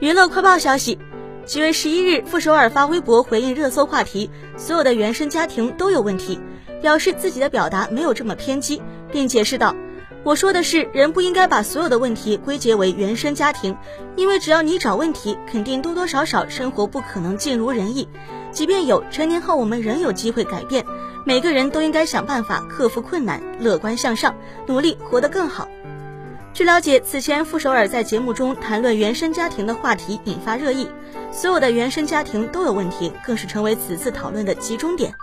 娱乐快报消息，七月十一日，傅首尔发微博回应热搜话题，所有的原生家庭都有问题，表示自己的表达没有这么偏激，并解释道：“我说的是，人不应该把所有的问题归结为原生家庭，因为只要你找问题，肯定多多少少生活不可能尽如人意，即便有，成年后我们仍有机会改变，每个人都应该想办法克服困难，乐观向上，努力活得更好。”据了解，此前傅首尔在节目中谈论原生家庭的话题引发热议，所有的原生家庭都有问题，更是成为此次讨论的集中点。